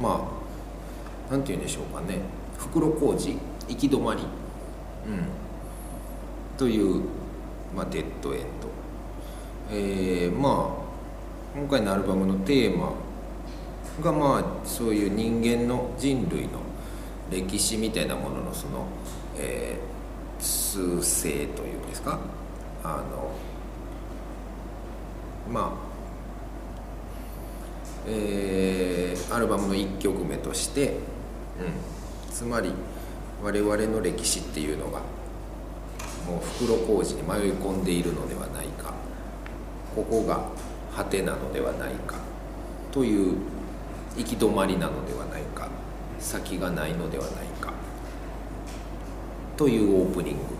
まあなんて言うんでしょうかね。袋小路行き止まり、うん、という、まあ、デッドエンド、えー、まあ今回のアルバムのテーマがまあそういう人間の人類の歴史みたいなもののその、えー、数勢というんですか。あのまあえー、アルバムの1曲目として、うん、つまり我々の歴史っていうのがもう袋小路に迷い込んでいるのではないかここが果てなのではないかという行き止まりなのではないか先がないのではないかというオープニング